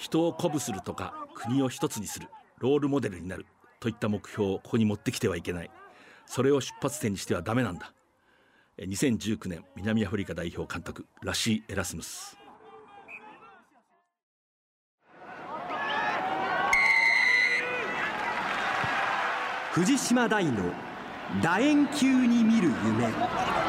人を鼓舞するとか国を一つにするロールモデルになるといった目標をここに持ってきてはいけない。それを出発点にしてはダメなんだ。2019年南アフリカ代表監督ラシー・エラスムス。藤島大の楕円球に見る夢。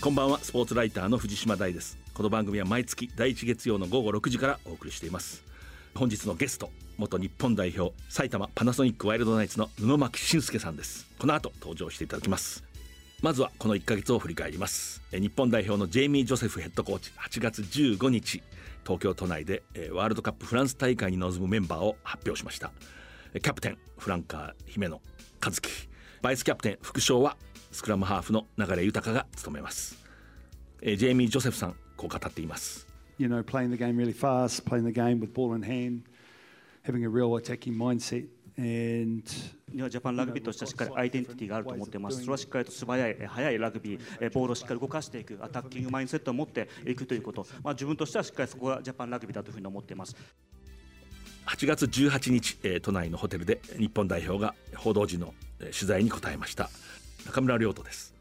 こんばんは。スポーツライターの藤島大です。この番組は毎月第1月曜の午後6時からお送りしています。本日のゲスト元日本代表埼玉パナソニックワイルドナイツの布巻俊介さんです。この後登場していただきます。まずはこの1ヶ月を振り返ります。日本代表のジェイミー・ジョセフヘッドコーチ8月15日東京都内でワールドカップフランス大会に臨むメンバーを発表しました。キャプテンフランカー姫野和樹。バイスキャプテン副将はスクラムハーフの流豊が務めます、えー、ジェイミー・ジョセフさんこう語っています You know, playing the game really fast, playing the game with ball in hand, having a real attacking mindset. ジャパンラグビーとしてはしっかりアイデンティティがあると思っています。それはしっかりと素早い、速いラグビー、ボールをしっかり動かしていく、アタッキングマインドセットを持っていくということ、まあ、自分としてはしっかりそこがジャパンラグビーだというふうに思っています。8月18日、都内のホテルで日本代表が報道陣の取材に答えました中村亮斗です。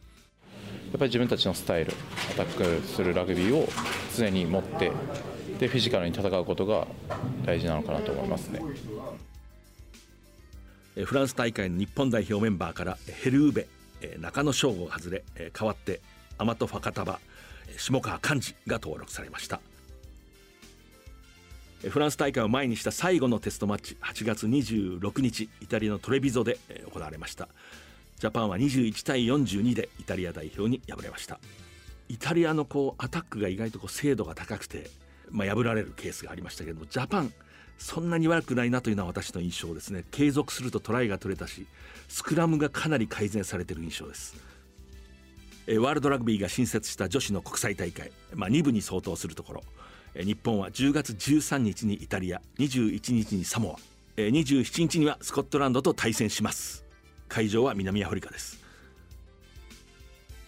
やっぱり自分たちのスタイルアタックするラグビーを常に持ってでフィジカルに戦うことが大事なのかなと思いますね。フランス大会の日本代表メンバーからヘルウベ中野翔吾が外れ代わってアマト・ファカタバ下川寛治が登録されました。フランス大会を前にした最後のテストマッチ8月26日イタリアのトレビゾで行われましたジャパンは21対42でイタリア代表に敗れました。イタリアのこうアタックが意外とこう精度が高くて、まあ、破られるケースがありましたけどもジャパンそんなに悪くないなというのは私の印象ですね。継続するとトライが取れたしスクラムがかなり改善されている印象です。ワールドラグビーが新設した女子の国際大会、まあ、2部に相当するところ。日本は10月13日にイタリア21日にサモア27日にはスコットランドと対戦します。会場は南アフリカです。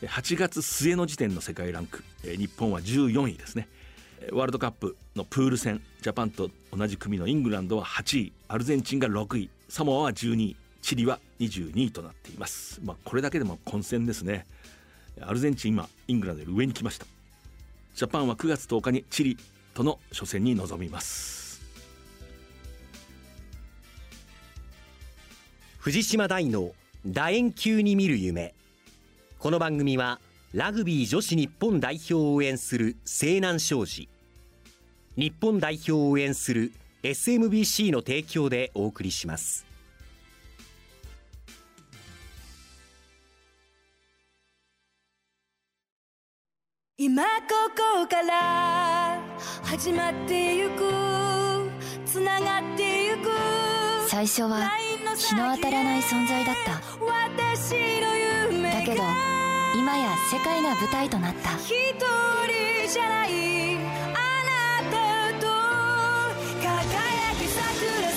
8月末の時点の世界ランク日本は14位ですね。ワールドカップのプール戦ジャパンと同じ組のイングランドは8位アルゼンチンが6位サモアは12位チリは22位となっています、まあ、これだけでも混戦ですね。アルゼンチン今イングランドより上に来ました。ジャパンは9月10日にチリとの初戦に臨みます。藤島大の楕円球に見る夢。この番組はラグビー女子日本代表を応援する西南商事。日本代表を応援する SMBC の提供でお送りします。今ここから始まってゆくつながってゆく。最初は日の当たらない存在だった。だけど今や世界が舞台となった。一人じゃないあなたと輝き桜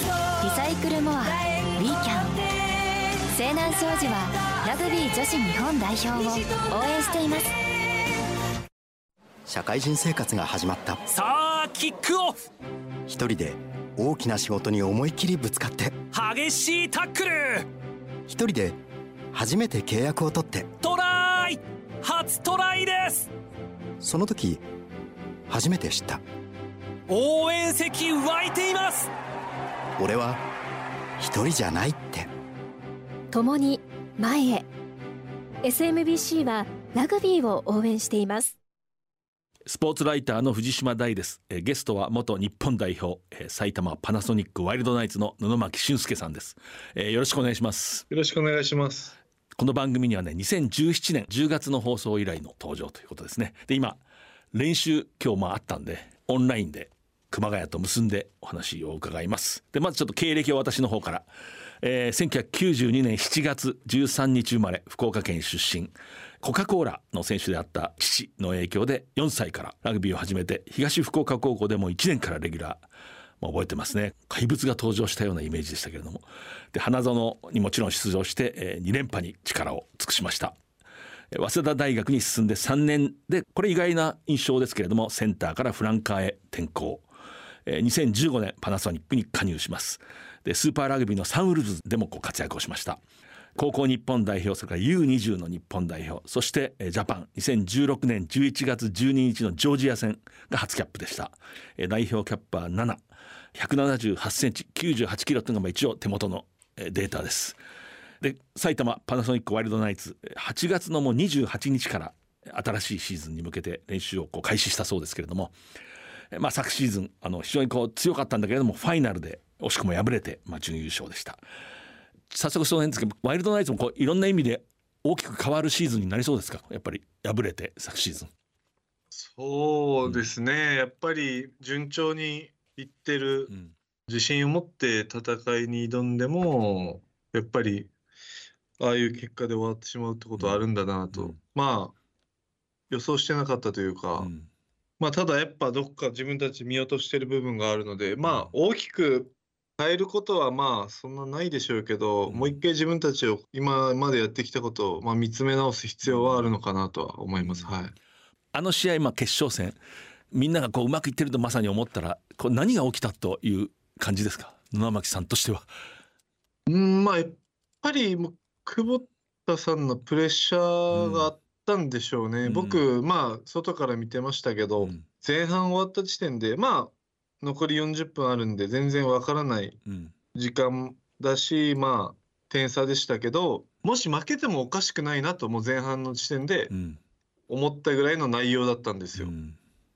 リサイクルモアウィーキャン西南商事はラグビー女子日本代表を応援しています。社会人生活が始まった。さあキックオフ。一人で大きな仕事に思いっきりぶつかって。激しいタックル。一人で初めて契約を取って。トライ。初トライです。その時初めて知った。応援席湧いています。俺は一人じゃないって。共に前へ。SMBC はラグビーを応援していますスポーツライターの藤島大です。えゲストは元日本代表え埼玉パナソニックワイルドナイツの布巻俊介さんです。えよろしくお願いします。よろしくお願いします。この番組にはね2017年10月の放送以来の登場ということですね。で今練習今日もあったんでオンラインで熊谷と結んでお話を伺います。でまずちょっと経歴を私の方から。えー、1992年7月13日生まれ福岡県出身コカ・コーラの選手であった父の影響で4歳からラグビーを始めて東福岡高校でも1年からレギュラー。まあ、覚えてますね。怪物が登場したようなイメージでしたけれども。で花園にもちろん出場して、えー、2連覇に力を尽くしました。早稲田大学に進んで3年でこれ意外な印象ですけれどもセンターからフランカーへ転向。2015年パナソニックに加入します。でスーパーラグビーのサンウルブズでもこう活躍をしました。高校日本代表それから U20 の日本代表そしてジャパン。2016年11月12日のジョージア戦が初キャップでした。代表キャップは7178センチ98キロというのが一応手元のデータです。で埼玉パナソニックワイルドナイツ8月のもう28日から新しいシーズンに向けて練習をこう開始したそうですけれども、まあ、昨シーズンあの非常にこう強かったんだけれどもファイナルで惜しくも敗れて、まあ、準優勝でした。早速そうなんですけどワイルドナイツもこういろんな意味で大きく変わるシーズンになりそうですか？やっぱり敗れて昨シーズン。そうですね、うん、やっぱり順調にいってる、うん、自信を持って戦いに挑んでもやっぱりああいう結果で終わってしまうってことはあるんだなと、うん、まあ予想してなかったというか、まあただやっぱどっか自分たち見落としてる部分があるのでまあ大きく変えることはまあそんなないでしょうけど、うん、もう一回自分たちを今までやってきたことをまあ見つめ直す必要はあるのかなとは思います。はい、あの試合、まあ、決勝戦みんながこううまくいってるとまさに思ったらこう何が起きたという感じですか？野巻さんとしては。うんまあやっぱりもう久保田さんのプレッシャーがあったんでしょうね。うん、僕まあ外から見てましたけど、うん、前半終わった時点でまあ残り40分あるんで全然わからない時間だし、うん、まあ点差でしたけどもし負けてもおかしくないなともう前半の時点で思ったぐらいの内容だったんですよ。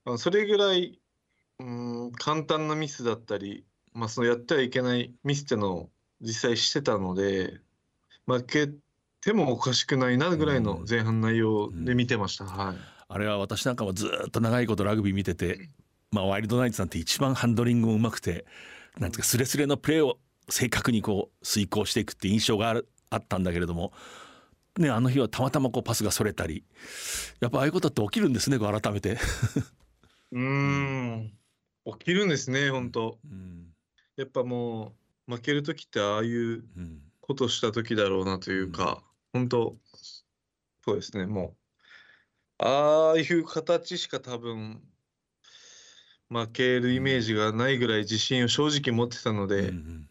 うん、それぐらいうん簡単なミスだったり、まあ、そのやってはいけないミスってのを実際してたので負けてもおかしくないなぐらいの前半内容で見てました。はい、あれは私なんかもずっと長いことラグビー見ててまあ、ワイルドナイツなんて一番ハンドリングもうまくてなんていうかスレスレのプレーを正確にこう遂行していくって印象があるあったんだけれども、ね、あの日はたまたまこうパスがそれたりやっぱああいうことって起きるんですね改めて。うん。起きるんですね本当、うん、やっぱもう負ける時ってああいうことした時だろうなというか、うん、本当そうですねもう。ああいう形しか多分負けるイメージがないぐらい自信を正直持ってたので、うんうん、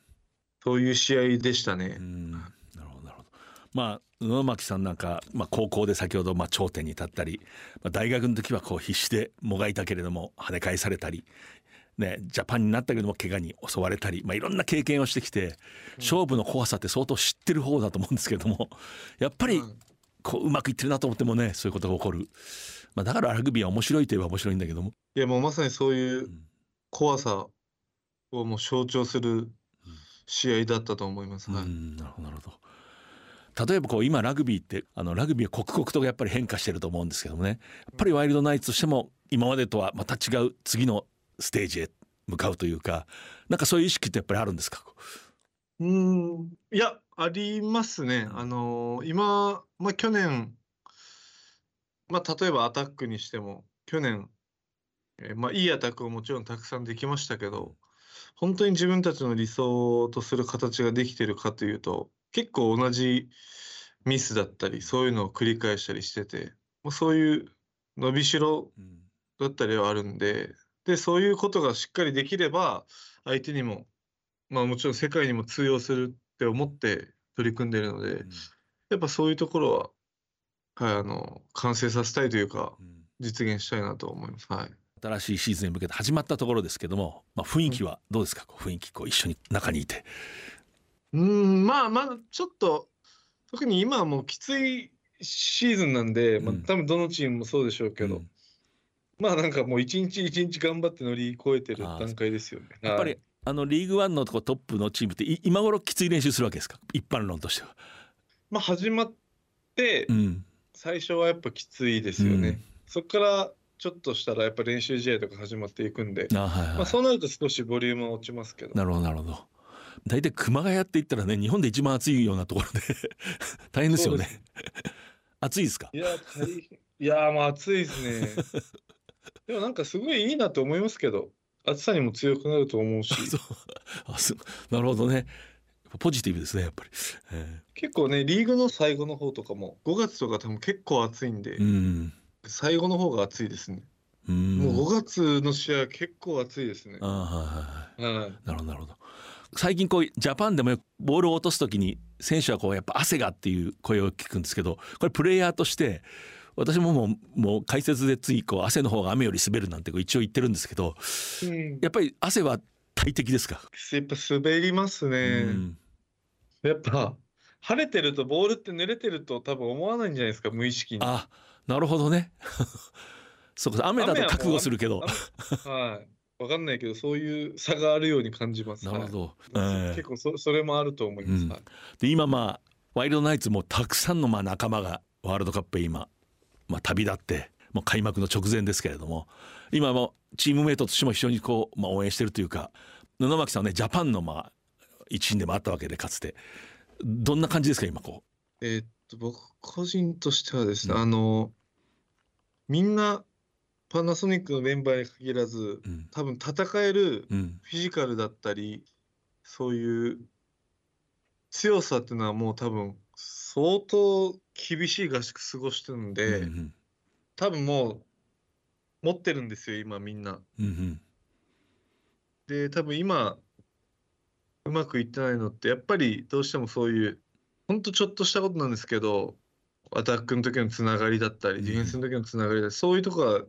そういう試合でしたね。なるほどなるほど。まあ野巻さんなんか、まあ、高校で先ほどまあ頂点に立ったり、まあ、大学の時はこう必死でもがいたけれども跳ね返されたり。ね、ジャパンになったけども怪我に襲われたり、まあ、いろんな経験をしてきて勝負の怖さって相当知ってる方だと思うんですけどもやっぱりこううまくいってるなと思ってもねそういうことが起こる。まあ、だからラグビーは面白いといえば面白いんだけども。いやもうまさにそういう怖さをもう象徴する試合だったと思います。はい、なるほどなるほど。例えばこう今ラグビーってあのラグビーは刻々とやっぱり変化してると思うんですけどもね。やっぱりワイルドナイツとしても今までとはまた違う次のステージへ向かうというかなんかそういう意識ってやっぱりあるんですか？うん。いやありますね。あのー、今、まあ、去年まあ、例えばアタックにしても、去年、えー、まあ、いいアタックをもちろんたくさんできましたけど、本当に自分たちの理想とする形ができてるかというと、結構同じミスだったり、そういうのを繰り返したりしてて、まあ、そういう伸びしろだったりはあるんで、で、そういうことがしっかりできれば、相手にも、まあもちろん世界にも通用するって思って取り組んでるので、うん、やっぱそういうところははい、あの完成させたいというか、うん、実現したいなと思います。はい。新しいシーズンに向けて始まったところですけども、まあ、雰囲気はどうですか、うん、雰囲気こう一緒に中にいて。うんまあまだちょっと特に今はもうきついシーズンなんで、まあ、多分どのチームもそうでしょうけど、うん、まあなんかもう一日一日頑張って乗り越えてる段階ですよね。やっぱりあのリーグワンのとこトップのチームって今頃きつい練習するわけですか？一般論としては。まあ始まって、うん最初はやっぱきついですよね。うん、そこからちょっとしたらやっぱ練習試合とか始まっていくんで、あはいはい、まあ、そうなると少しボリュームは落ちますけど。なるほどなるほど。大体熊谷って言ったらね日本で一番暑いようなところで 大変ですよね。暑いですか？いや、大変。いや、まあ暑いですね。でもなんかすごいいいなと思いますけど、暑さにも強くなると思うし。あそうなるほどね。ポジティブですね、やっぱり。えー、結構ね、リーグの最後の方とかも、5月とか多分結構暑いんで、うん、最後の方が暑いですね。うもう5月の試合結構暑いですね。あはいはいはい。はい、なるほどなるほど。最近こうジャパンでもボールを落とす時に選手はこうやっぱ汗がっていう声を聞くんですけどこれプレイヤーとして私ももうもう解説でついこう汗の方が雨より滑るなんて一応言ってるんですけど、うん、やっぱり汗は大敵ですか？やっぱ滑りますね、うん、やっぱ晴れてるとボールって濡れてると多分思わないんじゃないですか無意識に。あなるほどね。そうか雨だと覚悟するけど。はい。わかんないけどそういう差があるように感じます。なるほど、はい、結構そそれもあると思います、うん、で今まあワイルドナイツもたくさんのまあ仲間がワールドカップへ今、まあ、旅立ってもう開幕の直前ですけれども今もチームメイトとしても非常にこう、まあ、応援してるというか布巻さんはねジャパンのまあ一員でもあったわけでかつて。どんな感じですか今こう？えー、っと僕個人としてはですね、うん、あのみんなパナソニックのメンバーに限らず、うん、多分戦えるフィジカルだったり、うん、そういう強さっていうのはもう多分相当厳しい合宿過ごしてるんで、うんうん、多分もう持ってるんですよ今みんな。うんうん、で多分今うまくいってないのってやっぱりどうしてもそういうほんとちょっとしたことなんですけどアタックの時のつながりだったり、ディフェンスの時のつながりだったり、そういうとこがや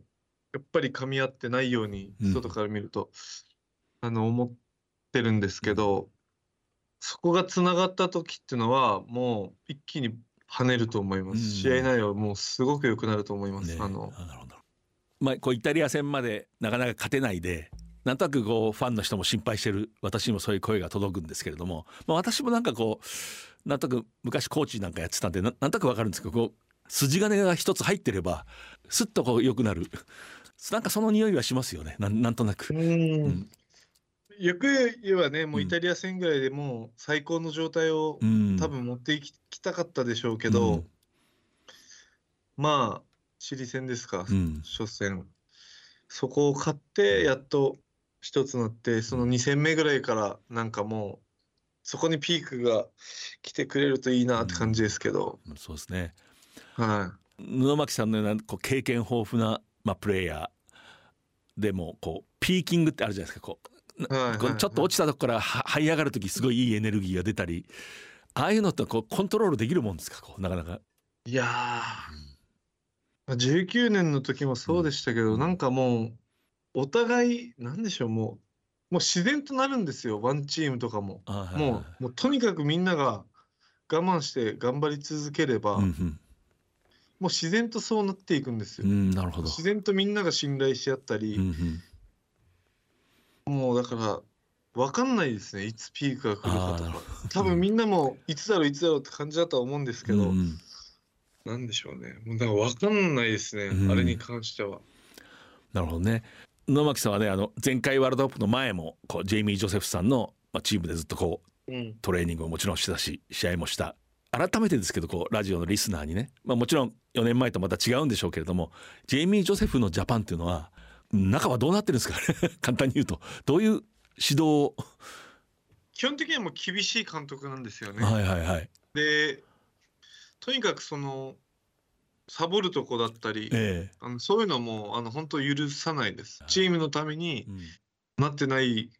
っぱり噛み合ってないように、外から見ると、あの、思ってるんですけど、そこがつながった時っていうのは、もう一気に跳ねると思います。試合内容もうすごく良くなると思います。ね、あの。まあ、こうイタリア戦までなかなか勝てないでなんとなくこうファンの人も心配してる私にもそういう声が届くんですけれども、まあ、私もなんかこうなんとなく昔コーチなんかやってたんでなんとなく分かるんですけどこう筋金が一つ入ってればすっとこう良くなる。なんかその匂いはしますよね。なんなんとなく。うん。よく言えばね、もうイタリア戦ぐらいでもう最高の状態を、多分持っていきたかったでしょうけど、うん、まあ、チリ戦ですか、うん、初戦。そこを勝って、やっと一つなって、その2戦目ぐらいからなんかもう、そこにピークが来てくれるといいなって感じですけど。うん、そうですね。はい。布巻さんのようなこう経験豊富なまあ、プレイヤーでもこうピーキングってあるじゃないですかこう、はいはいはい、ちょっと落ちたとこから這い上がる時すごいいいエネルギーが出たりああいうのってこうコントロールできるもんですか？こうなかなか。いやー、うん、19年の時もそうでしたけど、うん、なんかもうお互いなんでしょうもうもう自然となるんですよワンチームとかも。はいはい、もうもうとにかくみんなが我慢して頑張り続ければ、うんうん。もう自然とそうなっていくんですよ。なるほど。自然とみんなが信頼し合ったり、うんうん、もうだから分かんないですねいつピークが来るかとか。多分みんなもいつだろういつだろうって感じだとは思うんですけど、うん、なんでしょうね。もうだから分かんないですね、うん、あれに関しては。なるほどね。野巻さんはねあの前回ワールドカップの前もこうジェイミー・ジョセフさんの、まあ、チームでずっとこう、うん、トレーニングをもちろんしてたし試合もした。改めてですけどこうラジオのリスナーにね、まあ、もちろん4年前とまた違うんでしょうけれどもジェイミー・ジョセフのジャパンっていうのは中はどうなってるんですか 簡単に言うと。どういう指導。を基本的にはもう厳しい監督なんですよね。はいはいはい、でとにかくそのサボるとこだったり、えー、あのそういうのもあの本当許さないです。チームのためになってない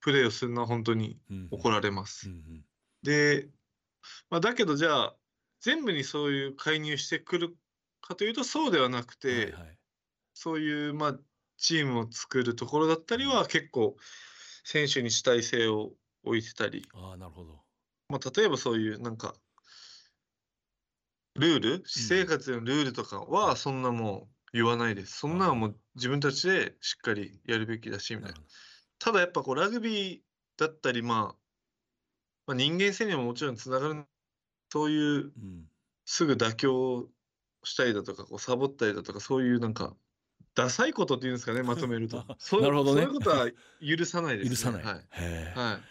プレーをするのは本当に怒られます。うんうん。うん、でまあ、だけどじゃあ全部にそういう介入してくるかというとそうではなくて、はいはい、そういうまあチームを作るところだったりは結構選手に主体性を置いてたり。あなるほど、まあ、例えばそういうなんかルール？私生活のルールとかはそんなもう言わないです、そんなのもう自分たちでしっかりやるべきだしみたいな。ただやっぱこうラグビーだったりまあまあ、人間性にももちろんつながる。そういうすぐ妥協したりだとかこうサボったりだとかそういうなんかダサいことっていうんですかねまとめると。そうなるほど、ね、そういうことは許さないです、ね、許さない、はい、はい、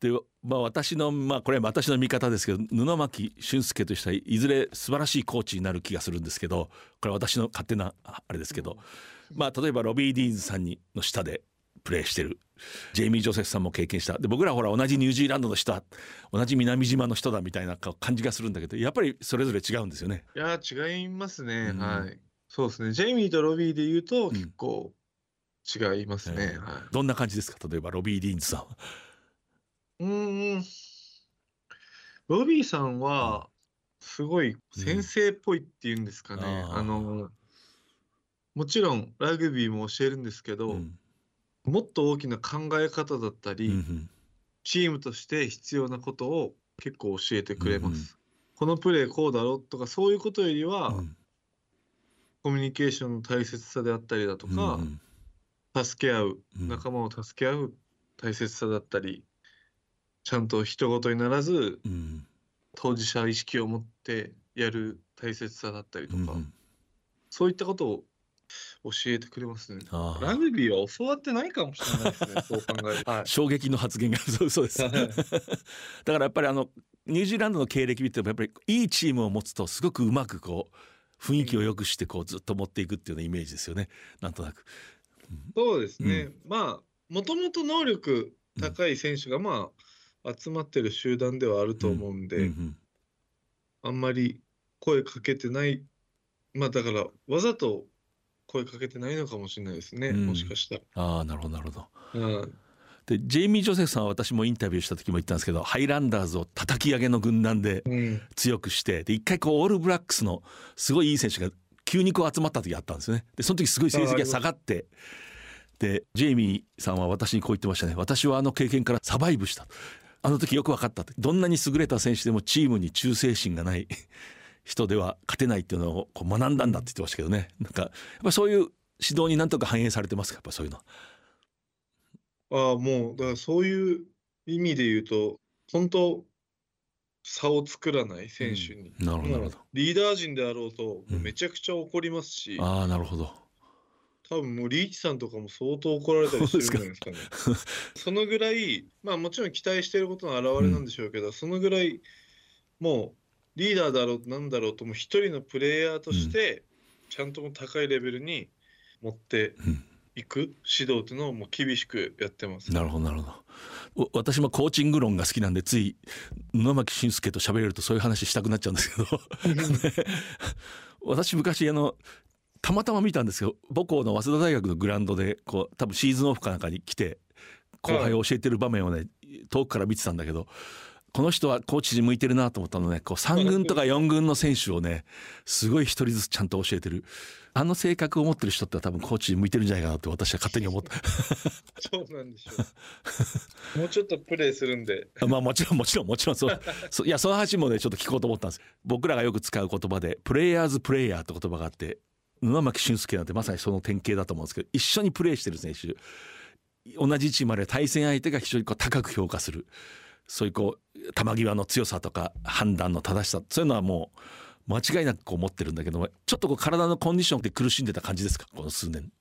でまあ私のまあこれは私の見方ですけど布巻俊介としてはいずれ素晴らしいコーチになる気がするんですけどこれは私の勝手なあれですけど、まあ例えばロビー・ディーンズさんにの下でプレーしてるジェイミー・ジョセフさんも経験した。で僕らほら同じニュージーランドの人だ同じ南島の人だみたいな感じがするんだけどやっぱりそれぞれ違うんですよね。いや違いますね、うん、はいそうですね。ジェイミーとロビーで言うと結構違いますね、どんな感じですか？例えばロビー・ディーンズさんは。うん。ロビーさんはすごい先生っぽいっていうんですかね、うん、あのもちろんラグビーも教えるんですけど、もっと大きな考え方だったり、うんチームとして必要なことを結構教えてくれます。うんこのプレーこうだろとかそういうことよりは、うん、コミュニケーションの大切さであったりだとか、うん、助け合う仲間を助け合う大切さだったりちゃんと人事にならず、当事者意識を持ってやる大切さだったりとか、そういったことを教えてくれますね。ラグビーは教わってないかもしれないですね。そう考えると、はい、衝撃の発言が。そうそうです。だからやっぱりあのニュージーランドの経歴見てもやっぱりいいチームを持つとすごくうまくこう雰囲気を良くしてこうずっと持っていくっていうようなイメージですよね。なんとなく。そうですね。うん、まあもともと能力高い選手がまあ集まってる集団ではあると思うんで、うんうんうん、あんまり声かけてないまあだからわざと声かけてないのかもしれないですね、うん、もしかしたら。ああなるほどなるほど。うんでジェイミー・ジョセフさんは私もインタビューした時も言ったんですけどハイランダーズを叩き上げの軍団で強くして、うん、で一回こうオールブラックスのすごいいい選手が急にこう集まった時あったんですよね。でその時すごい成績が下がってでジェイミーさんは私にこう言ってましたね。私はあの経験からサバイブした。あの時よく分かったどんなに優れた選手でもチームに忠誠心がない 人では勝てないっていうのをこう学んだんだって言ってましたけどね。なんかやっぱそういう指導になんとか反映されてますか？やっぱそういうのああもうだからそういう意味で言うと本当差を作らない選手に、うん、なるほどリーダー陣であろうとめちゃくちゃ怒りますし、うん、ああなるほど。多分もうリーチさんとかも相当怒られたりしてるんじゃないですかね。そ のぐらいまあもちろん期待していることの表れなんでしょうけど、うん、そのぐらいもうリーダーだろうなんだろうとも一人のプレイヤーとしてちゃんと高いレベルに持っていく？指導っていうのをもう厳しくやってます。なるほどなるほど。私もコーチング論が好きなんでつい野巻俊介と喋れるとそういう話したくなっちゃうんですけど 私昔あのたまたま見たんですよ母校の早稲田大学のグラウンドでこう多分シーズンオフかなんかに来て後輩を教えてる場面をね遠くから見てたんだけどこの人はコーチに向いてるなと思ったのね。こう3軍とか4軍の選手をねすごい一人ずつちゃんと教えてる。あの性格を持ってる人って多分コーチに向いてるんじゃないかなって私は勝手に思った。そうなんでしょう。もうちょっとプレーするんで。まあもちろんもちろんもちろんそう。いやその話もねちょっと聞こうと思ったんです。僕らがよく使う言葉でプレイヤーズプレイヤーって言葉があって沼巻俊介なんてまさにその典型だと思うんですけど一緒にプレーしてる選手。同じチームで対戦相手が非常にこう高く評価するそういうこう球際の強さとか判断の正しさそういうのはもう間違いなくこう持ってるんだけどちょっとこう体のコンディションで苦しんでた感じですか？この数年。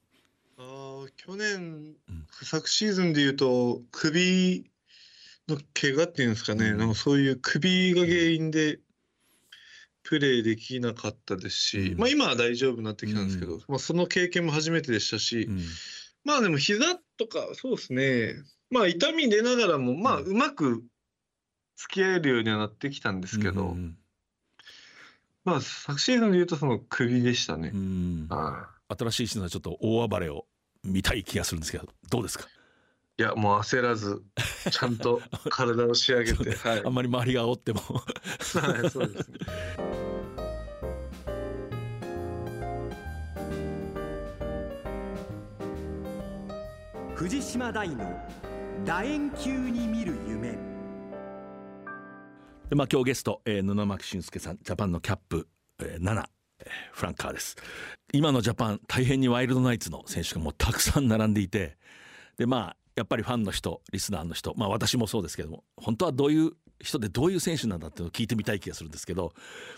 あ去年、うん、昨シーズンでいうと首の怪我っていうんですかね、うん、なんかそういう首が原因でプレーできなかったですし、うん、まあ今は大丈夫になってきたんですけど、まあ、その経験も初めてでしたし、まあでも膝とかそうですね。まあ痛み出ながらもまあうまく付き合えるようにはなってきたんですけど、うんうん、まあ昨シーズンでいうとその首でしたね、新しいシーズンはちょっと大暴れを見たい気がするんですけどどうですか？いやもう焦らずちゃんと体を仕上げて、ね はい、あんまり周りが煽っても。はいそうですね。藤島大の楕円球に見る夢でまあ今日ゲスト、えー、布巻俊介さんジャパンのキャップ、えー、7、フランカーです。今のジャパン大変にワイルドナイツの選手がもうたくさん並んでいてでまあやっぱりファンの人リスナーの人まあ私もそうですけども本当はどういう人でどういう選手なんだっていうのを聞いてみたい気がするんですけど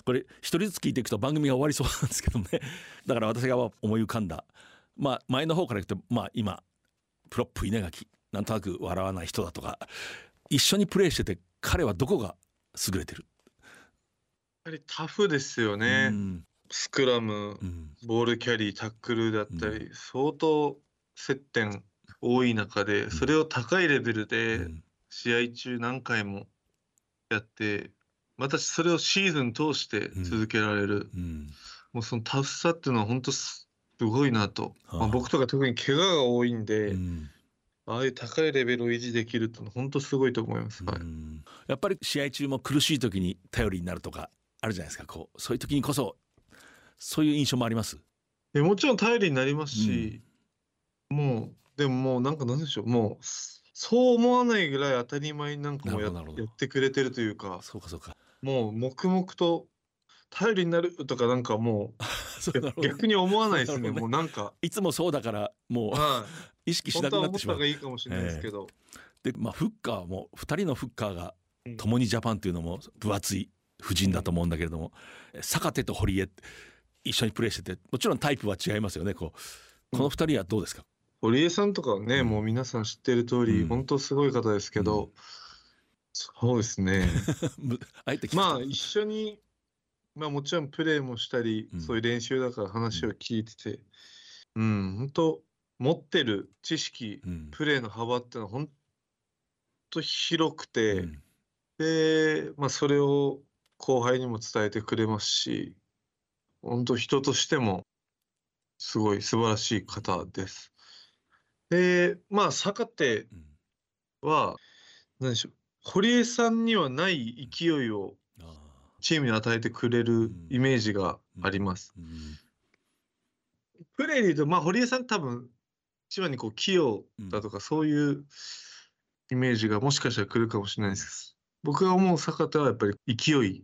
これ一人ずつ聞いていくと番組が終わりそうなんですけどね。だから私が思い浮かんだまあ前の方から言うとまあ今プロップ稲垣なんとなく笑わない人だとか一緒にプレーしてて彼はどこが優れてる。やっぱりタフですよね。スクラム、ボールキャリー、タックルだったり、相当接点多い中で、それを高いレベルで試合中何回もやって、またそれをシーズン通して続けられる、もうそのタフさっていうのは本当すごいなと、まあ、僕とか特に怪我が多いんで、ああいう高いレベルを維持できるって本当すごいと思います、はい、やっぱり試合中も苦しい時に頼りになるとかあるじゃないですか。こうそういう時にこそそういう印象もあります？えもちろん頼りになりますし、うん、もうでももうなんかなんでしょう。もうそう思わないぐらい当たり前になんかもややってくれてるというか。そうかそうか。もう黙々と頼りになるとかなんかもう逆に思わないですね、ね、もうなんか。いつもそうだからもう、はい、意識しなくなってしまう。がいいかもしれないですけど、えー、でまあフッカーも2人のフッカーが共にジャパンというのも分厚い布陣だと思うんだけれども、うん、坂手と堀江一緒にプレーしててもちろんタイプは違いますよねこう。この2人はどうですか、堀江さんとかはね、うん、もう皆さん知ってる通り、うん、本当すごい方ですけど、うん、そうですね。まあ一緒にまあもちろんプレーもしたり、そういう練習だから話を聞いてて、うん、本当持ってる知識、プレーの幅っていうのは本当広くて、で、まあそれを後輩にも伝えてくれますし、本当人としてもすごい素晴らしい方です。で、まあ坂手は、何でしょう、堀江さんにはない勢いをチームに与えてくれるイメージがあります。プレーでいうと、まあ、堀江さん多分一番にこう器用だとか、そういうイメージがもしかしたら来るかもしれないです僕が思う坂田はやっぱり勢いっ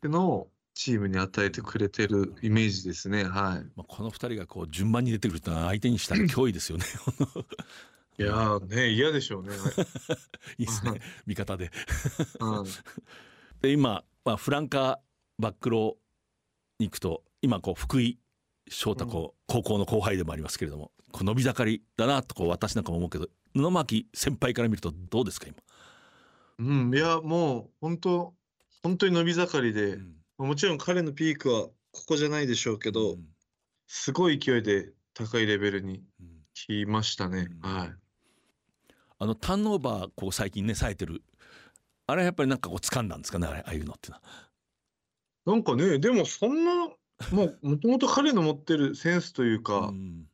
てのをチームに与えてくれてるイメージですね。はい。まあこの二人がこう順番に出てくると相手にしたら脅威ですよね。いやね嫌でしょうね。いいですね味方で。で今まあ、フランカーバックローに行くと今こう福井翔太こう、高校の後輩でもありますけれどもこう伸び盛りだなとこう私なんかも思うけど布巻先輩から見るとどうですか今？うん、いやもう本当本当に伸び盛りで、うん、もちろん彼のピークはここじゃないでしょうけど、うん、すごい勢いで高いレベルに来ましたね、うん、はい。あのターンオーバーこう最近ねさえてるあれやっぱりなんかこう掴んだんですかねああいうのってなんかねでもそんなもう もともと彼の持ってるセンスというか、うん、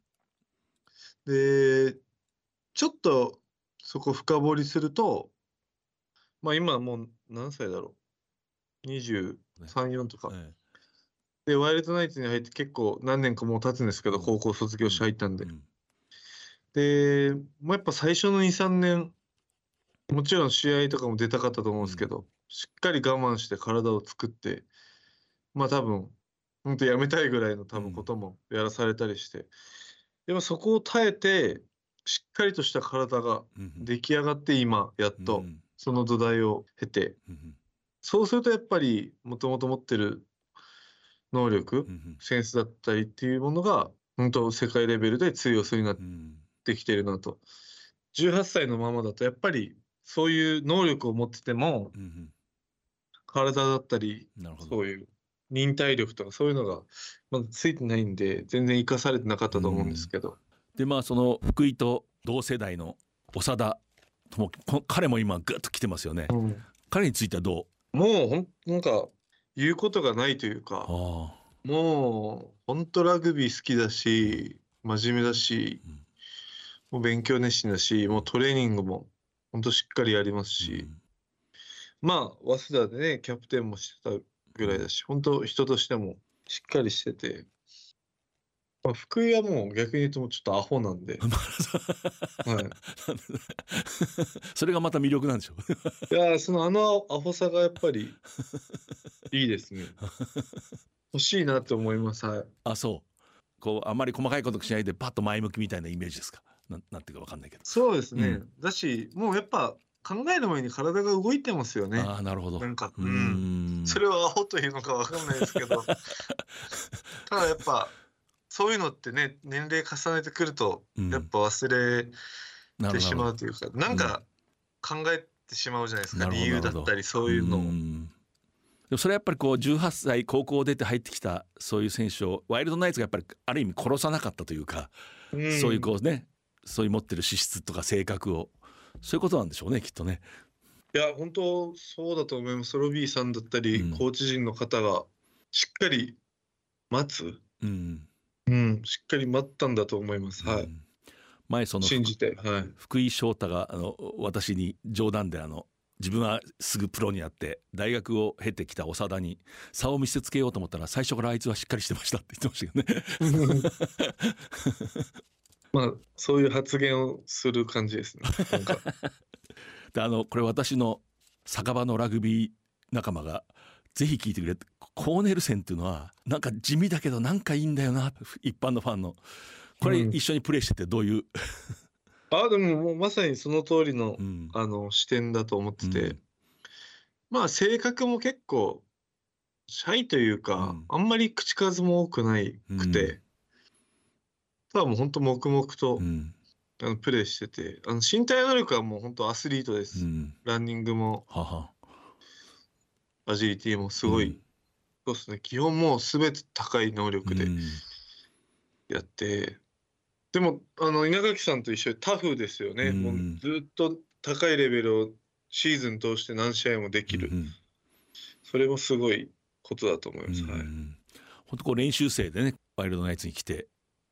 でちょっとそこ深掘りするとまあ今もう何歳だろう。23、4とか、ね、でワイルドナイツに入って結構何年かもう経つんですけど、うん、高校卒業して入ったんで、うん、で、まあ、やっぱ最初の23年もちろん試合とかも出たかったと思うんですけど、しっかり我慢して体を作って、まあ多分、本当やめたいぐらいの多分こともやらされたりして、でもそこを耐えて、しっかりとした体が出来上がって今、やっとその土台を経て、そうするとやっぱりもともと持ってる能力、センスだったりっていうものが、本当世界レベルで通用するようになってきてるなと。18歳のままだとやっぱりそういう能力を持ってても、うんうん、体だったりそういう忍耐力とかそういうのがまだついてないんで全然生かされてなかったと思うんですけど。でまあその福井と同世代の長田とも彼も今グッと来てますよね、うん、彼についてはどう？もうほんなんか言うことがないというかもう本当ラグビー好きだし真面目だし、うん、もう勉強熱心だしもうトレーニングも本当しっかりやりますし、うん、まあ、早稲田でね、キャプテンもしてたぐらいだし、本当人としてもしっかりしてて、まあ、福井はもう逆に言うとちょっとアホなんで。はい、それがまた魅力なんでしょう。いやそのあのアホさがやっぱり いいですね。欲しいなって思います。はい。あ、そう。こうあんまり細かいことしないでパッと前向きみたいなイメージですか？ななんていうか分かんないけど。そうですね、うん、だしもうやっぱ考える前に体が動いてますよね。ああなるほど。なんか。うん。それはアホというのか分かんないですけど。ただやっぱそういうのってね年齢重ねてくるとやっぱ忘れてしまうというか、うん、なんか考えってしまうじゃないですか。理由だったりそういうのを。でもそれはやっぱりこう18歳高校出て入ってきたそういう選手をワイルドナイツがやっぱりある意味殺さなかったというか、うん、そういうこうねそういう持ってる資質とか性格を。そういうことなんでしょうねきっとね。いや本当そうだと思います。ロビーさんだったり、うん、コーチ陣の方がしっかり待つ、うん、うん、しっかり待ったんだと思います。はい、前その信じて、はい、福井翔太があの私に冗談であの自分はすぐプロになって大学を経てきた長田に差を見せつけようと思ったら最初からあいつはしっかりしてましたって言ってましたけどね まあそういう発言をする感じですね。であのこれ私の酒場のラグビー仲間がぜひ聞いてくれ。コーネルセンっていうのはなんか地味だけどなんかいいんだよな一般のファンの。これ一緒にプレーしててどういう、うん。あでももうまさにその通りの,、あの視点だと思ってて、まあ性格も結構シャイというか、あんまり口数も多くないくて、ただもう本当黙々と、あのプレーしててあの身体能力はもう本当アスリートです、ランニングも。アジリティもすごい、そうですね。基本もう全て高い能力でやって、でもあの稲垣さんと一緒にタフですよね、うん、もうずっと高いレベルをシーズン通して何試合もできる、うん、それもすごいことだと思います。はい、本当こう練習生でねワイルドナイツに来て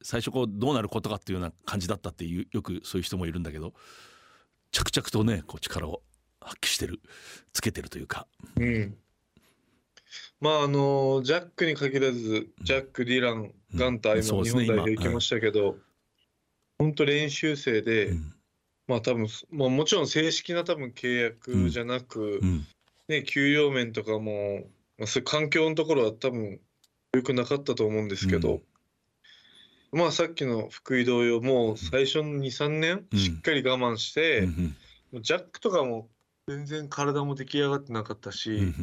最初こうどうなることかっていうような感じだったっていうよくそういう人もいるんだけど着々とねこう力を発揮してるつけてるというか。うん。まああのジャックに限らずジャック・ディラン、ガンター今日本代表行きましたけど、本当練習生で、うん、まあ多分、まあ、もちろん正式な多分契約じゃなく、うん、ね、給与面とかも、まあ、そういう環境のところは多分良くなかったと思うんですけど、うん、まあさっきの福井同様もう最初の23年しっかり我慢して、ジャックとかも全然体も出来上がってなかったし、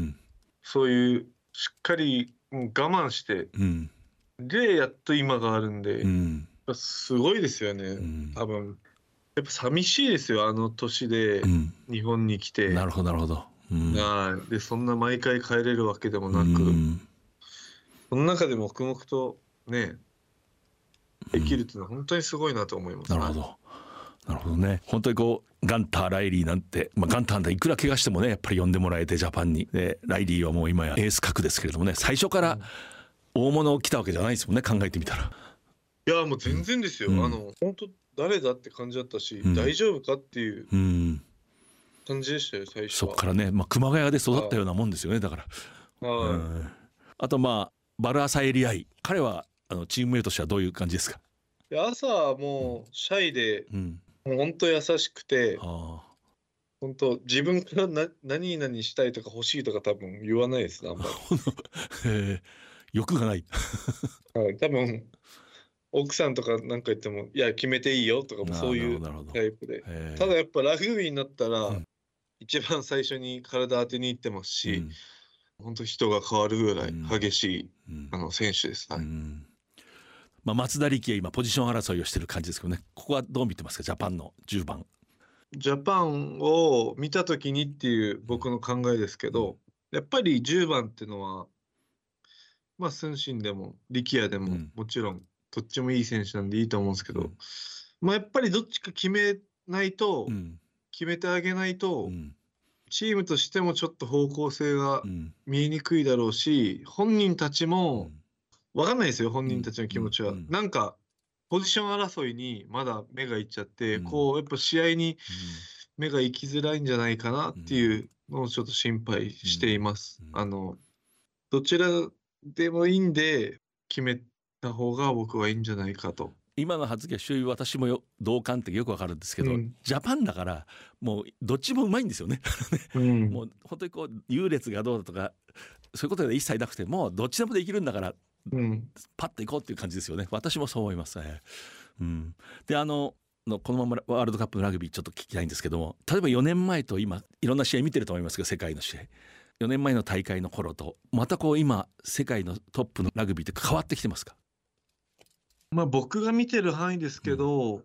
そういうしっかり我慢して、でやっと今があるんで。すごいですよね、うん、多分。やっぱ寂しいですよあの年で日本に来て、うん、なるほどなるほど、うん、でそんな毎回帰れるわけでもなく、うん、その中で黙々とねできるっていうのは本当にすごいなと思います、なるほど。なるほど。ね。本当にこうガンターライリーなんて、まあ、ガンターなんていくら怪我してもねやっぱり呼んでもらえてジャパンに。でライリーはもう今やエース格ですけれどもね。最初から大物来たわけじゃないですもんね考えてみたら。いやもう全然ですよ、うん、あの本当誰だって感じだったし、うん、大丈夫かっていう感じでしたよ最初そっからね、まあ、熊谷で育ったようなもんですよねだから、うん、あとまあバルアサエリアイ。彼はあのチームメイトとしてはどういう感じですか？朝はもうシャイで、うん、もう本当優しくて、本当自分からな何々したいとか欲しいとか多分言わないですあんまり。欲がない。はい、多分奥さんとか何か言っても、いや、決めていいよとかもそういうタイプで。ただやっぱラグビーになったら、一番最初に体当てに行ってますし、うん、本当人が変わるぐらい激しい、うん、あの選手です。はい、まあ、松田力也今ポジション争いをしてる感じですけどね。ここはどう見てますか？ジャパンの10番。ジャパンを見た時にっていう僕の考えですけど、やっぱり10番っていうのはまあ寸心でも力也でももちろんどっちもいい選手なんでいいと思うんですけど、うん、まあやっぱりどっちか決めないと、うん、決めてあげないと、うん、チームとしてもちょっと方向性が見えにくいだろうし、本人たちも分かんないですよ本人たちの気持ちは。なんかポジション争いにまだ目がいっちゃって、こうやっぱ試合に目が行きづらいんじゃないかなっていうのをちょっと心配しています。あのどちらでもいいんで決めた方が僕はいいんじゃないかと。今の発言周囲私も同感ってよくわかるんですけど、うん、ジャパンだからもうどっちもうまいんですよね。うん、もう本当にこう優劣がどうだとかそういうことで一切なくてもうどっちでもできるんだから、うん、パッといこうっていう感じですよね。私もそう思います。うん、であののこのままワールドカップのラグビーちょっと聞きたいんですけども例えば4年前と今いろんな試合見てると思いますけど世界の試合。4年前の大会の頃とまたこう今世界のトップのラグビーって変わってきてますか？まあ、僕が見てる範囲ですけど、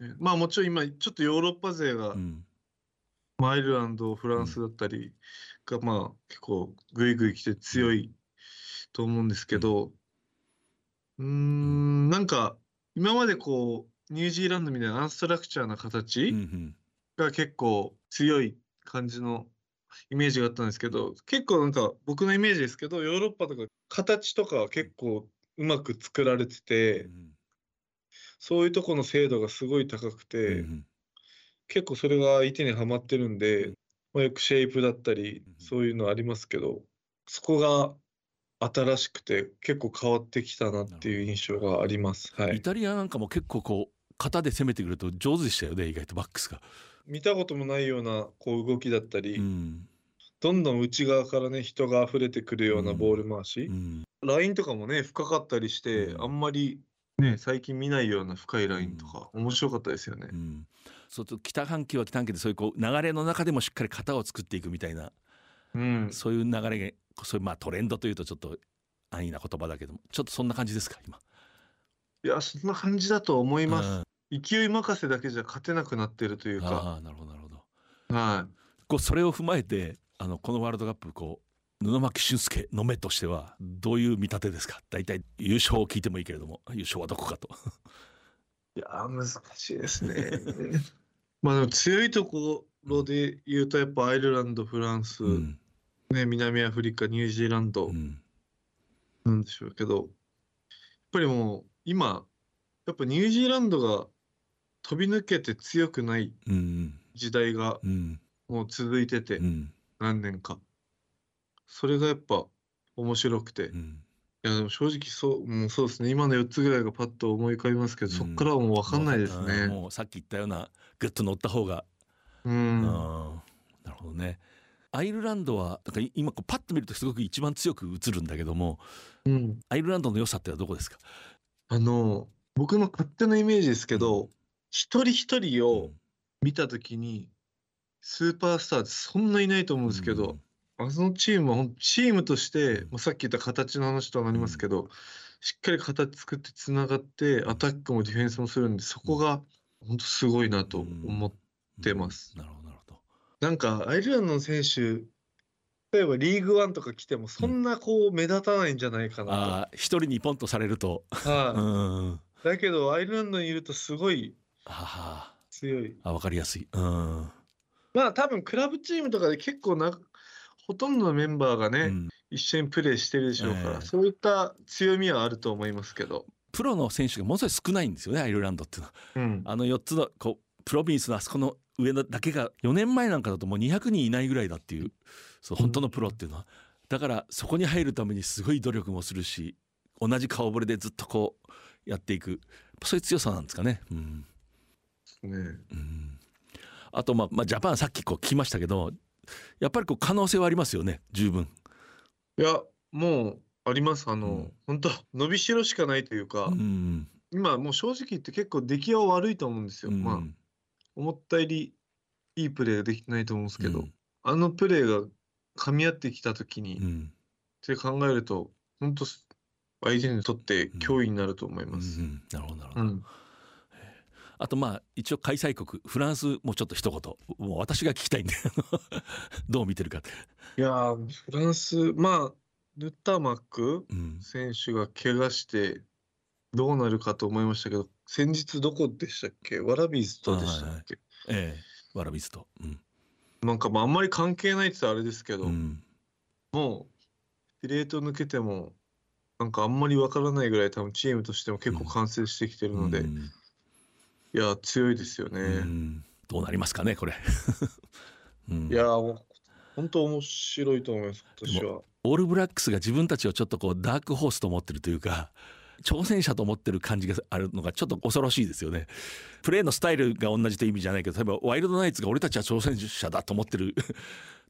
うん、まあもちろん今ちょっとヨーロッパ勢がアイルランド、フランスだったりが、まあ、結構グイグイ来て強いと思うんですけど、うーん、なんか、今までこう、ニュージーランドみたいなアンストラクチャーな形が結構強い感じのイメージがあったんですけど、結構なんか僕のイメージですけど、ヨーロッパとか形とかは結構うまく作られてて、そういうとこの精度がすごい高くて、結構それが相手にはまってるんで、まあ、よくシェイプだったり、そういうのありますけど、そこが新しくて結構変わってきたなっていう印象があります。はい。イタリアなんかも結構こう型で攻めてくると上手でしたよね意外とバックスが。見たこともないようなこう動きだったり、どんどん内側からね人が溢れてくるようなボール回し、ラインとかもね深かったりして、あんまりね最近見ないような深いラインとか、面白かったですよね。そうすると北半球は北半球でそういうこう流れの中でもしっかり型を作っていくみたいな、そういう流れがそういうまあトレンドというとちょっと安易な言葉だけどもちょっとそんな感じですか今。いやそんな感じだと思います。勢い任せだけじゃ勝てなくなってるというか。ああなるほどなるほど。はい。こうそれを踏まえてあのこのワールドカップこう布巻俊介の目としてはどういう見立てですか？大体優勝を聞いてもいいけれども優勝はどこかと。いや難しいですね。まあでも強いところで言うとやっぱアイルランドフランス、ね、南アフリカニュージーランドなんでしょうけど、やっぱりもう今やっぱニュージーランドが飛び抜けて強くない時代がもう続いてて、何年か。それがやっぱ面白くて。いやでも正直そう、もうそうですね。今の4つぐらいがパッと思い浮かびますけど、そこからはもう分かんないですね。もうさっき言ったようなグッと乗った方が。うん。なるほどね。アイルランドはだから今こうパッと見るとすごく一番強く映るんだけども、うん、アイルランドの良さってはどこですか？あの僕の勝手なイメージですけど、一人一人を見た時にスーパースターってそんないないと思うんですけど、あのチームはチームとして、まあ、さっき言った形の話となりますけど、しっかり形作ってつながってアタックもディフェンスもするんでそこが本当すごいなと思ってます。なるほどなるほど。なんかアイルランドの選手例えばリーグワンとか来てもそんなこう目立たないんじゃないかなと。ああ一人にポンとされると。はい、だけどアイルランドにいるとすごい強い。あ分かりやすい。うんまあ多分クラブチームとかで結構なほとんどのメンバーがね、うん、一緒にプレーしてるでしょうから、えー、そういった強みはあると思いますけど。プロの選手がものすごい少ないんですよねアイルランドっていうのは。うん、あの4つのこうプロビンスのあそこの上だけが4年前なんかだともう200人いないぐらいだっていうそう本当のプロっていうのは、だからそこに入るためにすごい努力もするし同じ顔ぶれでずっとこうやっていく。そういう強さなんですかね。うん。ね。うん、あとまあ、まあ、ジャパンさっきこう聞きましたけどやっぱりこう可能性はありますよね。十分。いやもうあります。あの、うん、本当伸びしろしかないというか、うん、今もう正直言って結構出来は悪いと思うんですよ。うん、まあ思ったよりいいプレーができてないと思うんですけど、あのプレーが噛み合ってきた時に、って考えると本当相手にとって脅威になると思います。なるほどなるほど。あとまあ一応開催国フランスもちょっと一言もう私が聞きたいんで どう見てるかいやフランスまあヌッターマック選手が怪我してどうなるかと思いましたけど、先日どこでしたっけ？ワラビーズとでしたっけ、はいはい、ええワラビーズと、うん、なんかまああんまり関係ないって言ったらあれですけど、うん、もう司令塔抜けてもなんかあんまりわからないぐらい多分チームとしても結構完成してきてるので、うん、いや強いですよね、どうなりますかねこれ。いや本当面白いと思います今年はオールブラックスが自分たちをちょっとこうダークホースと思ってるというか挑戦者と思ってる感じがあるのがちょっと恐ろしいですよね。プレーのスタイルが同じという意味じゃないけど例えばワイルドナイツが俺たちは挑戦者だと思ってる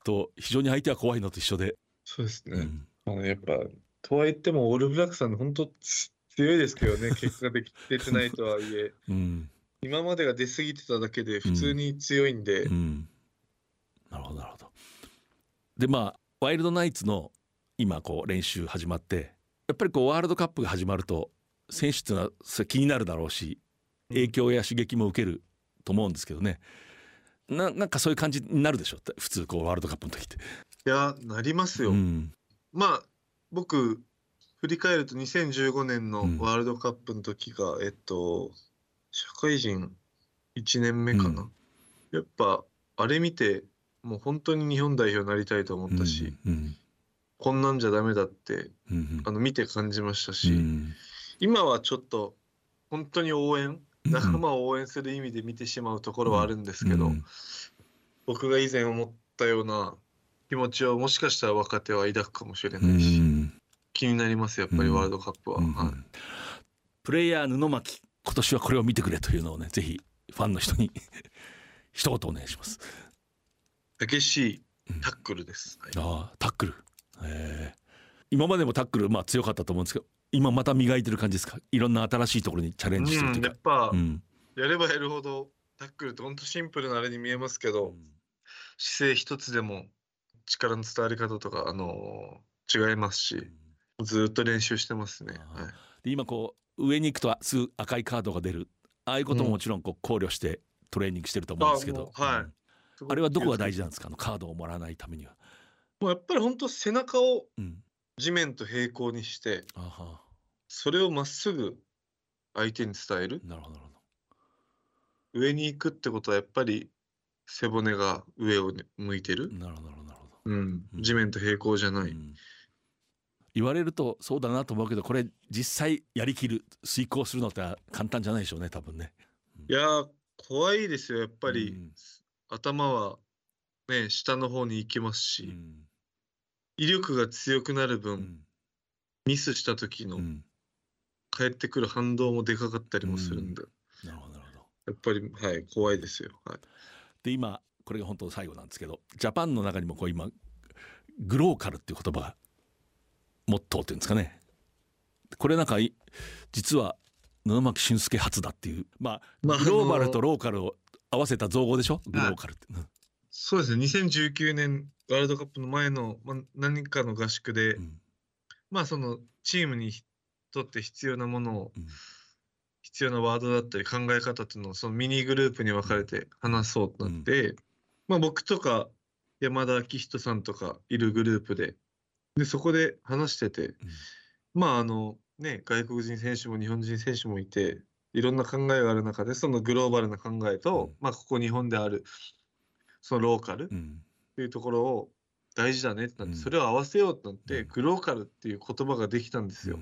と非常に相手は怖いのと一緒で。そうですね。うん、あのやっぱとは言ってもオールブラックスさん本当強いですけどね 結果でき出てないとはいえ、うん、今までが出過ぎてただけで普通に強いんで。うん、なるほどなるほど。でまあワイルドナイツの今こう練習始まってやっぱりこうワールドカップが始まると選手っていうのは気になるだろうし影響や刺激も受けると思うんですけどね。ななんかそういう感じになるでしょ？普通こうワールドカップの時って。いやなりますよ。うん。まあ僕振り返ると2015年のうん。ワールドカップの時が、えっと社会人1年目かな、うん。やっぱあれ見てもう本当に日本代表になりたいと思ったし、うんこんなんじゃダメだってうんうん。あの見て感じましたし、うん。今はちょっと本当に応援うん仲間を応援する意味で見てしまうところはあるんですけど、うん僕が以前思ったような気持ちをもしかしたら若手は抱くかもしれうないし、ん気になりますやっぱりうんワールドカップは。うんはい。プレイヤー布巻今年はこれを見てくれというのをねぜひファンの人に 一言お願いします。激しいタックルです。はい。ああタックル、えー。今までもタックルまあ強かったと思うんですけど今また磨いてる感じですか？いろんな新しいところにチャレンジしてるとうん、いうかやっ、ぱ、うん。やればやるほどタックルって本当シンプルなあれに見えますけど、姿勢一つでも力の伝わり方とか、あのー違いますし、ずっと練習してますね。はい。で今こう上に行くとすぐ赤いカードが出る。ああいうことももちろんこう考慮してトレーニングしてると思うんですけど、はい。うん。あれはどこが大事なんですか？あのカードをもらわないためには。もうやっぱり本当背中をうん、地面と平行にして、それをまっすぐ相手に伝える。なるほどなるほ上に行くってことはやっぱり背骨が上を向いてるど。なるほどなるほど。うんう。ん地面と平行じゃない。うん言われるとそうだなと思うけどこれ実際やりきる遂行するのって簡単じゃないでしょうね多分ね。いやー、怖いですよ。やっぱり、うん頭はね、下の方に行きますし、うん威力が強くなる分、うん。ミスした時のうん。返ってくる反動もでかかったりもするんで、なるほどなるほど。やっぱり、はい、怖いですよ。はい。で今これが本当の最後なんですけどジャパンの中にもこう今グローカルっていう言葉がモットーっていうんですかね。これなんかい実は布巻俊介初だっていうまあまあグローバルとローカルを合わせた造語でしょ？グローカルって、うんそうですね、2019年ワールドカップの前の、まあ、何かの合宿で、うん。まあそのチームにとって必要なものを、うん。必要なワードだったり考え方っていうのをそのミニグループに分かれて話そうとなって、まあ僕とか山田昭人さんとかいるグループででそこで話してて、まああのね外国人選手も日本人選手もいていろんな考えがある中でそのグローバルな考えと、うん。まあここ日本であるそのローカル？っうん。ていうところを大事だねってなって、うん。それを合わせようってなって、うん。グローカルっていう言葉ができたんですよ。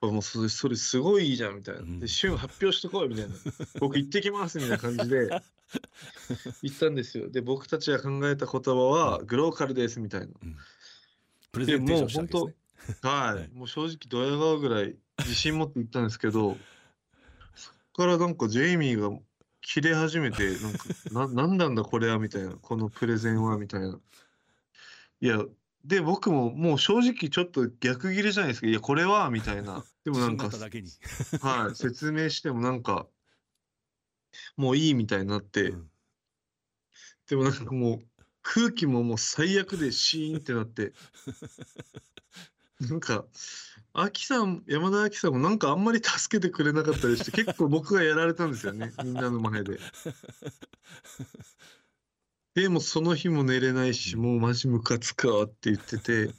もうそれそれすごいいいじゃんみたいな。うん。で、旬発表してこいみたいな。僕行ってきますみたいな感じで 言ったんですよ。で、僕たちが考えた言葉はグローカルですみたいな。プレゼンテーションしたわけですね。はい、はい。もう正直ドヤ顔ぐらい自信持って言ったんですけど、そこからなんかジェイミーが切れ始めて、なんか、な、なんなんだこれはみたいな、このプレゼンはみたいな。いや、で、僕ももう正直ちょっと逆切れじゃないですか。いや、これはみたいな。でもなんか はい、説明してもなんか、もういいみたいになって、うんでもなんかもう空気ももう最悪でシーンってなって、なんか、アキさん、山田アキさんもなんかあんまり助けてくれなかったりして、結構僕がやられたんですよね、みんなの前で。でもその日も寝れないし、もうマジムカつくわって言ってて、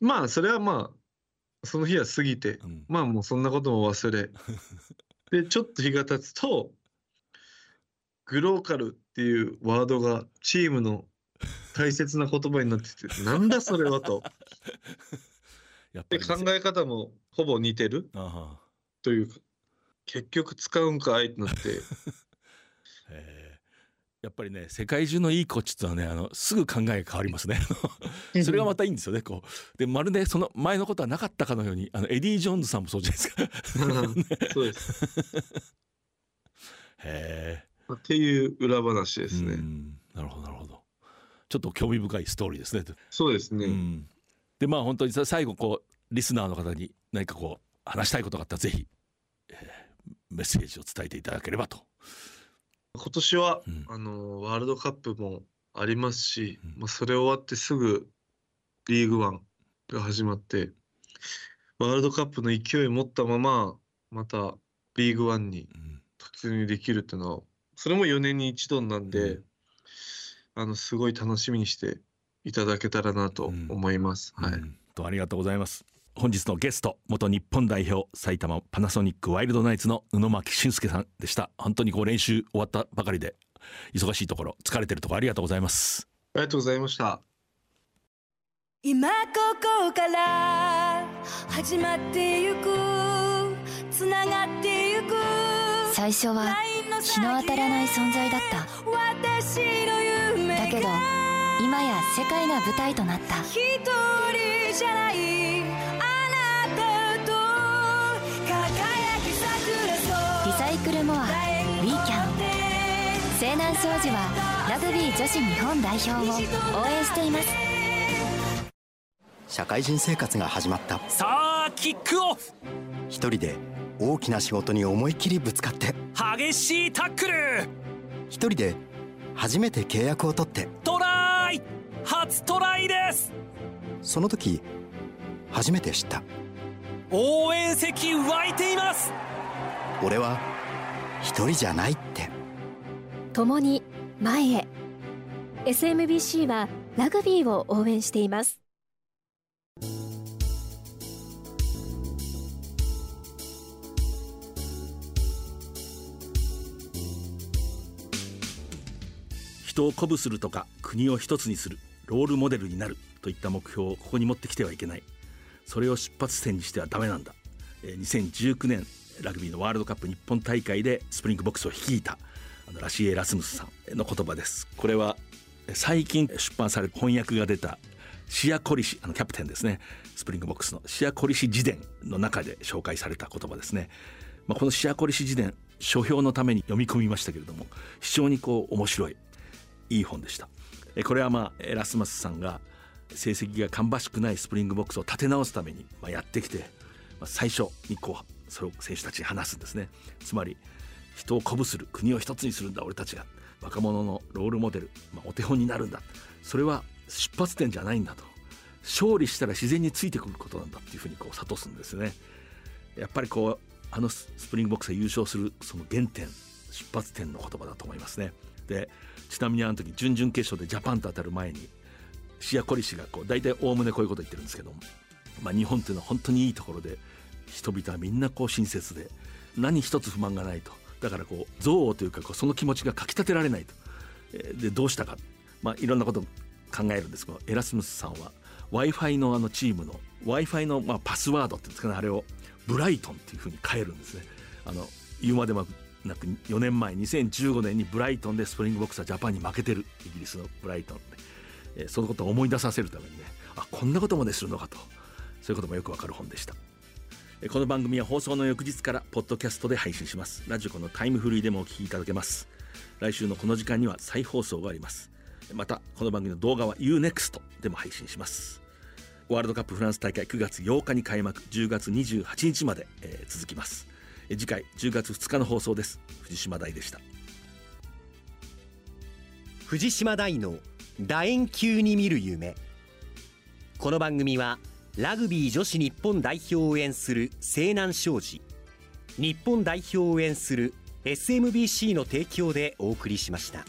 まあそれはまあ、その日は過ぎて、うん。まあもうそんなことも忘れ、で、ちょっと日が経つと、グローカルっていうワードがチームの大切な言葉になってて、なんだそれはと。で、やっぱり考え方もほぼ似てるというか、結局使うんかいってなって、え。ーやっぱりね世界中のいいコーチってのはねあのすぐ考えが変わりますね。それがまたいいんですよねこう。でまるでその前のことはなかったかのようにあのエディ・ジョーンズさんもそうじゃないですか。そうです。へっていう裏話でえすね。うん。なるほどなるほど。ちょっと興味深いストーリーですね。そうですね。うん、でまあ本当にさ最後こうリスナーの方に何かこう話したいことがあったらぜひ、えーメッセージを伝えていただければと。今年は、うん。あのワールドカップもありますし、うん。まあ、それ終わってすぐリーグワンが始まってワールドカップの勢いを持ったまままたリーグワンにうん。突入できるっていうのはそれも4年に一度なんで、あのすごい楽しみにしていただけたらなと思います。はい。とありがとうございます。本日のゲスト元日本代表埼玉パナソニックワイルドナイツの宇野巻俊介さんでした本当にこう練習終わったばかりで忙しいところ疲れてるところありがとうございますありがとうございました今ここから始まってゆくつながってゆく最初は日の当たらない存在だっただけど今や世界が舞台となった。一人じゃないあなたと輝き桜リサイクルモアウィーキャン西南商事はラグビー女子日本代表を応援しています。社会人生活が始まった。さあキックオフ。一人で大きな仕事に思い切りぶつかって。激しいタックル。一人で初めて契約を取って。トライ初トライです。その時初めて知った。応援席湧いています。俺は一人じゃないって。共に前へ。SMBC はラグビーを応援しています。人を鼓舞するとか国を一つにするロールモデルになるといった目標をここに持ってきてはいけない。それを出発点にしてはダメなんだ。2019年ラグビーのワールドカップ日本大会でスプリングボックスを率いたあのラシー・エラスムスさんの言葉です。これは最近出版される翻訳が出たシア・コリシあのキャプテンですね。スプリングボックスのシア・コリシ自伝の中で紹介された言葉ですね、まあ、このシア・コリシ自伝書評のために読み込みましたけれども非常にこう面白いいい本でした。これはまあエラスムスさんが成績が芳しくないスプリングボックスを立て直すためにやってきて最初にこうそれを選手たちに話すんですね。つまり人を鼓舞する国を一つにするんだ。俺たちが若者のロールモデル、まあ、お手本になるんだ。それは出発点じゃないんだと。勝利したら自然についてくることなんだっていうふうにこう諭すんですね。やっぱりこうあのスプリングボックスが優勝するその原点出発点の言葉だと思いますね。でちなみにあの時準々決勝でジャパンと当たる前にシア・コリ氏がこう大体おおむねこういうこと言ってるんですけど、まあ、日本っていうのは本当にいいところで人々はみんなこう親切で何一つ不満がないと。だからこう憎悪というかこうその気持ちがかきたてられないと、でどうしたか、まあ、いろんなこと考えるんですけどエラスムスさんは w i f i のあのチームの w i f i のまあパスワードっていうんですかねあれをブライトンっていうふうに変えるんですね。あの言うまでもく4年前2015年にブライトンでスプリングボクスはジャパンに負けてる。イギリスのブライトンで、えー、そのことを思い出させるためにね。あこんなことまでするのかと。そういうこともよくわかる本でした。この番組は放送の翌日からポッドキャストで配信します。ラジコのタイムフリーでもお聞きいただけます。来週のこの時間には再放送があります。またこの番組の動画は UNEXT でも配信します。ワールドカップフランス大会9月8日に開幕10月28日まで、えー、続きます。次回10月2日の放送です。藤島大でした。藤島大の楕円球に見る夢。この番組はラグビー女子日本代表を応援する西南商事。日本代表を応援する SMBC の提供でお送りしました。